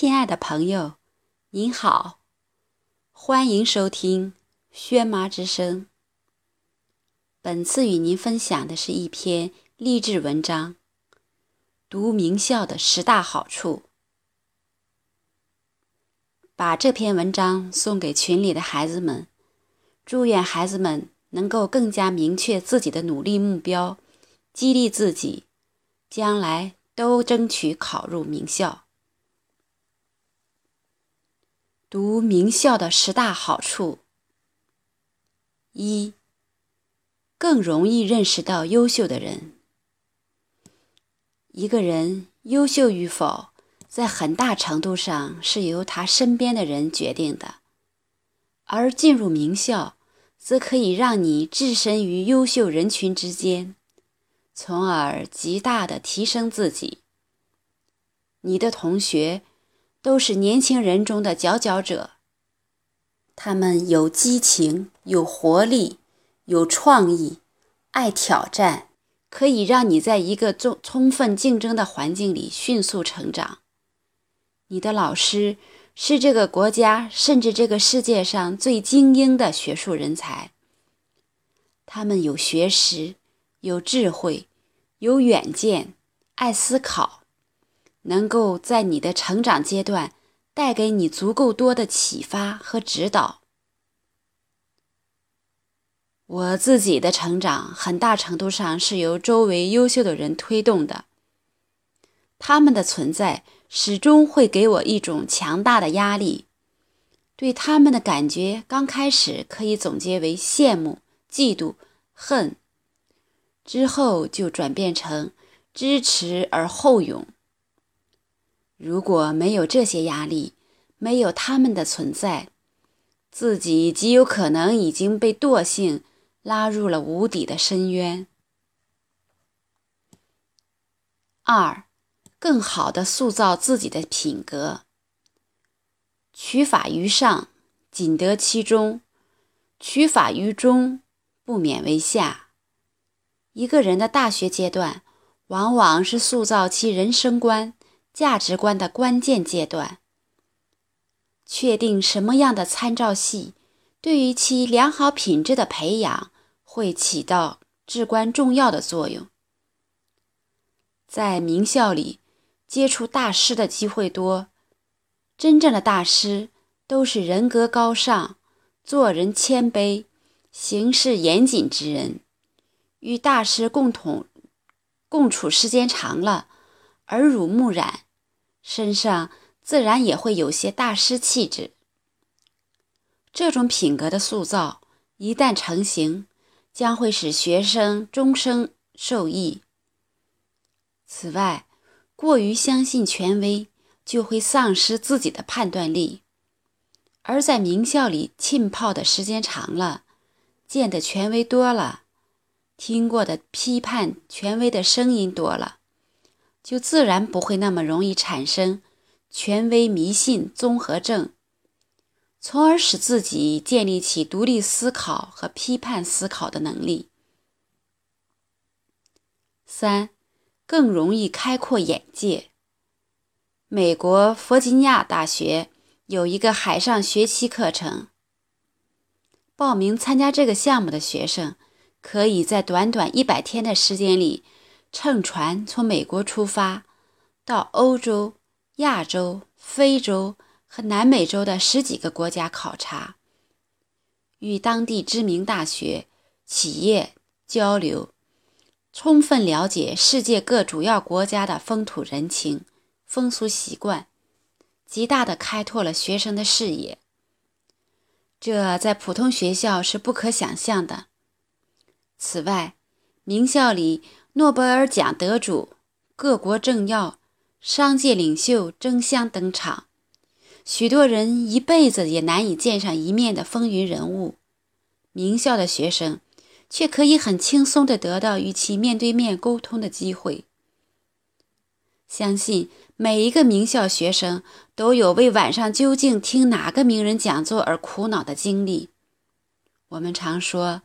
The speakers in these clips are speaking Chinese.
亲爱的朋友，您好，欢迎收听轩妈之声。本次与您分享的是一篇励志文章，《读名校的十大好处》。把这篇文章送给群里的孩子们，祝愿孩子们能够更加明确自己的努力目标，激励自己，将来都争取考入名校。读名校的十大好处：一、更容易认识到优秀的人。一个人优秀与否，在很大程度上是由他身边的人决定的，而进入名校，则可以让你置身于优秀人群之间，从而极大的提升自己。你的同学。都是年轻人中的佼佼者。他们有激情、有活力、有创意，爱挑战，可以让你在一个充充分竞争的环境里迅速成长。你的老师是这个国家甚至这个世界上最精英的学术人才。他们有学识、有智慧、有远见，爱思考。能够在你的成长阶段带给你足够多的启发和指导。我自己的成长很大程度上是由周围优秀的人推动的，他们的存在始终会给我一种强大的压力。对他们的感觉刚开始可以总结为羡慕、嫉妒、恨，之后就转变成支持而后勇。如果没有这些压力，没有他们的存在，自己极有可能已经被惰性拉入了无底的深渊。二，更好的塑造自己的品格。取法于上，仅得其中；取法于中，不免为下。一个人的大学阶段，往往是塑造其人生观。价值观的关键阶段，确定什么样的参照系对于其良好品质的培养会起到至关重要的作用。在名校里接触大师的机会多，真正的大师都是人格高尚、做人谦卑、行事严谨之人。与大师共同共处时间长了。耳濡目染，身上自然也会有些大师气质。这种品格的塑造一旦成型，将会使学生终生受益。此外，过于相信权威，就会丧失自己的判断力。而在名校里浸泡的时间长了，见的权威多了，听过的批判权威的声音多了。就自然不会那么容易产生权威迷信综合症，从而使自己建立起独立思考和批判思考的能力。三，更容易开阔眼界。美国弗吉尼亚大学有一个海上学期课程，报名参加这个项目的学生，可以在短短一百天的时间里。乘船从美国出发，到欧洲、亚洲、非洲和南美洲的十几个国家考察，与当地知名大学、企业交流，充分了解世界各主要国家的风土人情、风俗习惯，极大的开拓了学生的视野。这在普通学校是不可想象的。此外，名校里。诺贝尔奖得主、各国政要、商界领袖争相登场，许多人一辈子也难以见上一面的风云人物，名校的学生却可以很轻松地得到与其面对面沟通的机会。相信每一个名校学生都有为晚上究竟听哪个名人讲座而苦恼的经历。我们常说，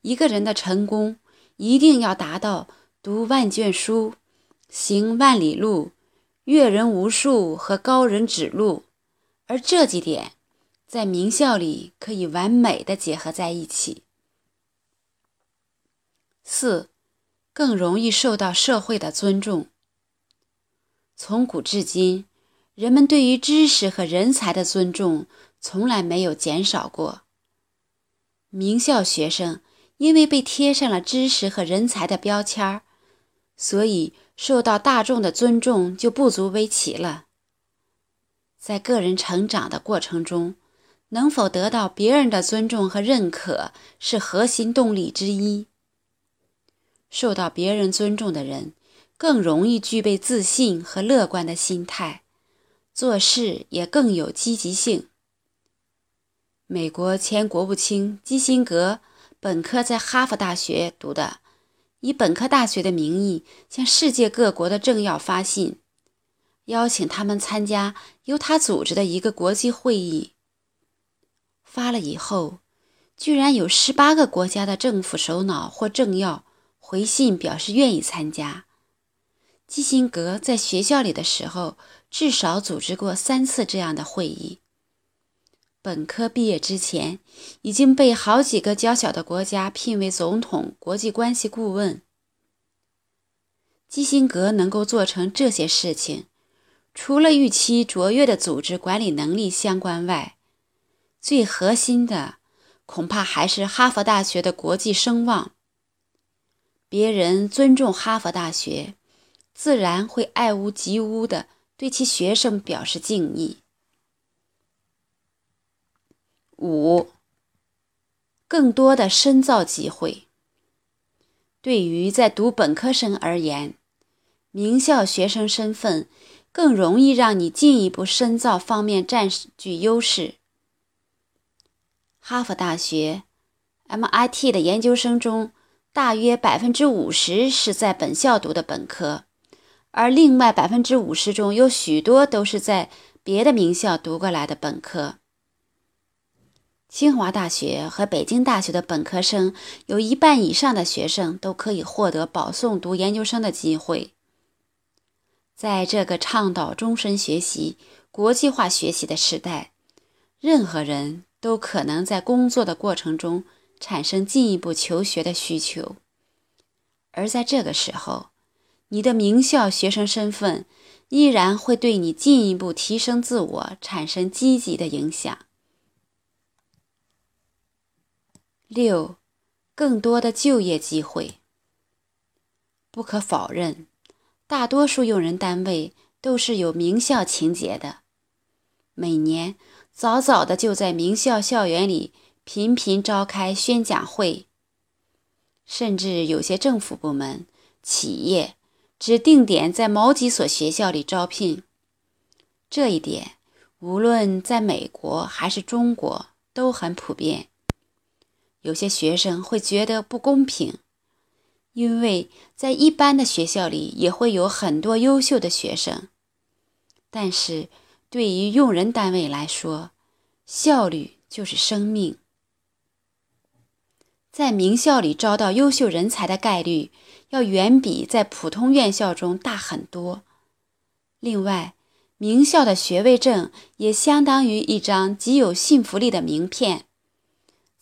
一个人的成功一定要达到。读万卷书，行万里路，阅人无数和高人指路，而这几点在名校里可以完美的结合在一起。四，更容易受到社会的尊重。从古至今，人们对于知识和人才的尊重从来没有减少过。名校学生因为被贴上了知识和人才的标签儿，所以受到大众的尊重就不足为奇了。在个人成长的过程中，能否得到别人的尊重和认可是核心动力之一。受到别人尊重的人，更容易具备自信和乐观的心态，做事也更有积极性。美国前国务卿基辛格本科在哈佛大学读的，以本科大学的名义向世界各国的政要发信，邀请他们参加由他组织的一个国际会议。发了以后，居然有十八个国家的政府首脑或政要。回信表示愿意参加。基辛格在学校里的时候，至少组织过三次这样的会议。本科毕业之前，已经被好几个较小的国家聘为总统国际关系顾问。基辛格能够做成这些事情，除了预期卓越的组织管理能力相关外，最核心的恐怕还是哈佛大学的国际声望。别人尊重哈佛大学，自然会爱屋及乌的对其学生表示敬意。五，更多的深造机会。对于在读本科生而言，名校学生身份更容易让你进一步深造方面占据优势。哈佛大学、MIT 的研究生中。大约百分之五十是在本校读的本科，而另外百分之五十中有许多都是在别的名校读过来的本科。清华大学和北京大学的本科生有一半以上的学生都可以获得保送读研究生的机会。在这个倡导终身学习、国际化学习的时代，任何人都可能在工作的过程中。产生进一步求学的需求，而在这个时候，你的名校学生身份依然会对你进一步提升自我产生积极的影响。六，更多的就业机会。不可否认，大多数用人单位都是有名校情节的，每年早早的就在名校校园里。频频召开宣讲会，甚至有些政府部门、企业指定点在某几所学校里招聘。这一点无论在美国还是中国都很普遍。有些学生会觉得不公平，因为在一般的学校里也会有很多优秀的学生，但是对于用人单位来说，效率就是生命。在名校里招到优秀人才的概率，要远比在普通院校中大很多。另外，名校的学位证也相当于一张极有信服力的名片，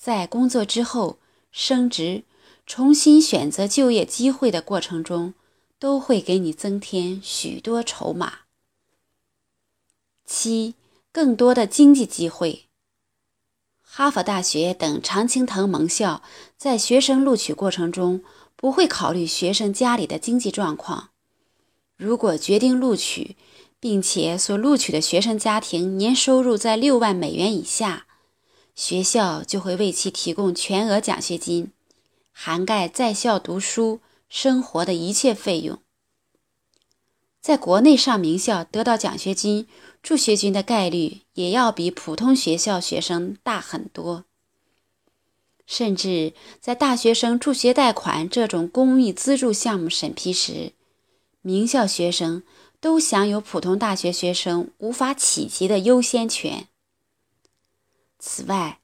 在工作之后升职、重新选择就业机会的过程中，都会给你增添许多筹码。七，更多的经济机会。哈佛大学等常青藤盟校在学生录取过程中不会考虑学生家里的经济状况。如果决定录取，并且所录取的学生家庭年收入在六万美元以下，学校就会为其提供全额奖学金，涵盖在校读书、生活的一切费用。在国内上名校得到奖学金、助学金的概率也要比普通学校学生大很多。甚至在大学生助学贷款这种公益资助项目审批时，名校学生都享有普通大学学生无法企及的优先权。此外，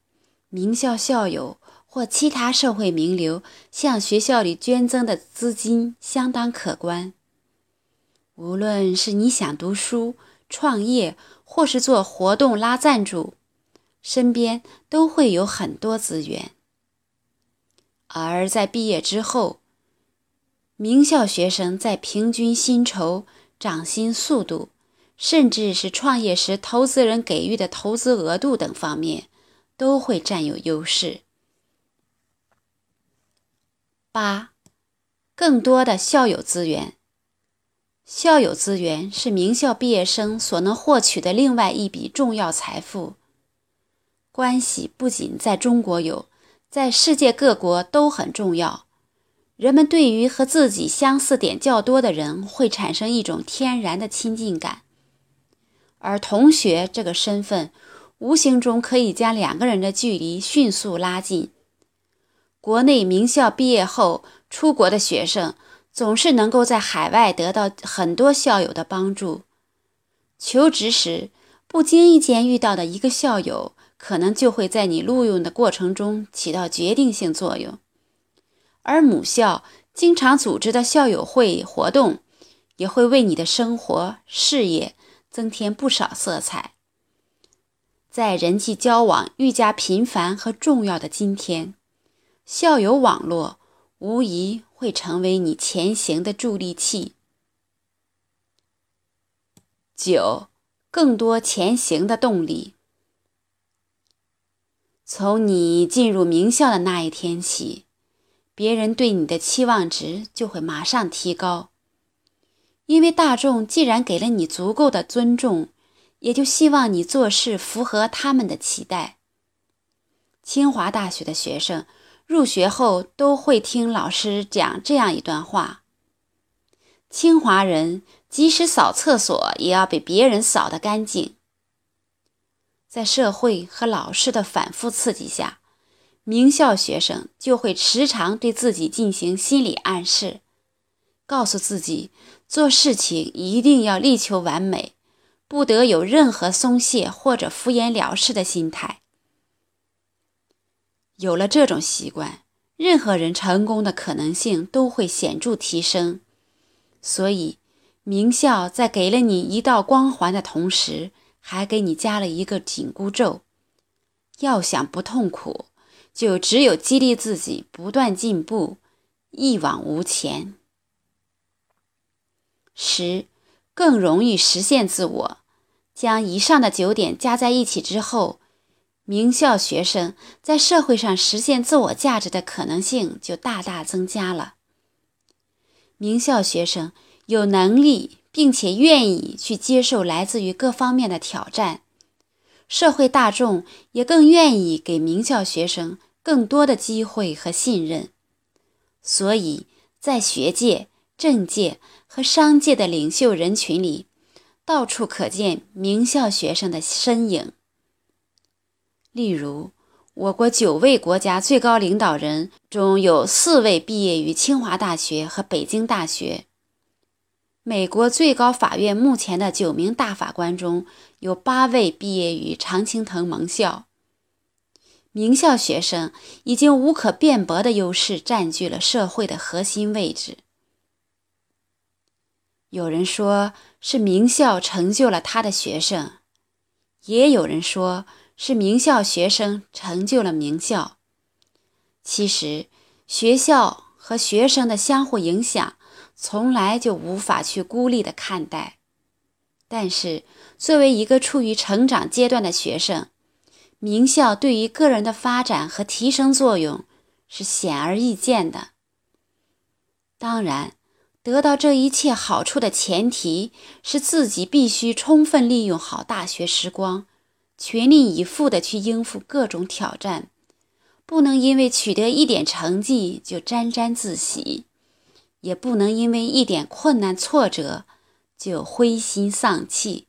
名校校友或其他社会名流向学校里捐赠的资金相当可观。无论是你想读书、创业，或是做活动拉赞助，身边都会有很多资源。而在毕业之后，名校学生在平均薪酬、涨薪速度，甚至是创业时投资人给予的投资额度等方面，都会占有优势。八，更多的校友资源。校友资源是名校毕业生所能获取的另外一笔重要财富。关系不仅在中国有，在世界各国都很重要。人们对于和自己相似点较多的人会产生一种天然的亲近感，而同学这个身份无形中可以将两个人的距离迅速拉近。国内名校毕业后出国的学生总是能够在海外得到很多校友的帮助。求职时不经意间遇到的一个校友，可能就会在你录用的过程中起到决定性作用。而母校经常组织的校友会活动，也会为你的生活事业增添不少色彩。在人际交往愈加频繁和重要的今天，校友网络无疑会成为你前行的助力器。九，更多前行的动力。从你进入名校的那一天起。别人对你的期望值就会马上提高，因为大众既然给了你足够的尊重，也就希望你做事符合他们的期待。清华大学的学生入学后都会听老师讲这样一段话：清华人即使扫厕所，也要比别人扫得干净。在社会和老师的反复刺激下。名校学生就会时常对自己进行心理暗示，告诉自己做事情一定要力求完美，不得有任何松懈或者敷衍了事的心态。有了这种习惯，任何人成功的可能性都会显著提升。所以，名校在给了你一道光环的同时，还给你加了一个紧箍咒：要想不痛苦。就只有激励自己不断进步，一往无前。十，更容易实现自我。将以上的九点加在一起之后，名校学生在社会上实现自我价值的可能性就大大增加了。名校学生有能力并且愿意去接受来自于各方面的挑战。社会大众也更愿意给名校学生更多的机会和信任，所以在学界、政界和商界的领袖人群里，到处可见名校学生的身影。例如，我国九位国家最高领导人中有四位毕业于清华大学和北京大学。美国最高法院目前的九名大法官中有八位毕业于常青藤盟校，名校学生已经无可辩驳的优势占据了社会的核心位置。有人说是名校成就了他的学生，也有人说是名校学生成就了名校。其实，学校和学生的相互影响。从来就无法去孤立的看待，但是作为一个处于成长阶段的学生，名校对于个人的发展和提升作用是显而易见的。当然，得到这一切好处的前提是自己必须充分利用好大学时光，全力以赴的去应付各种挑战，不能因为取得一点成绩就沾沾自喜。也不能因为一点困难挫折就灰心丧气。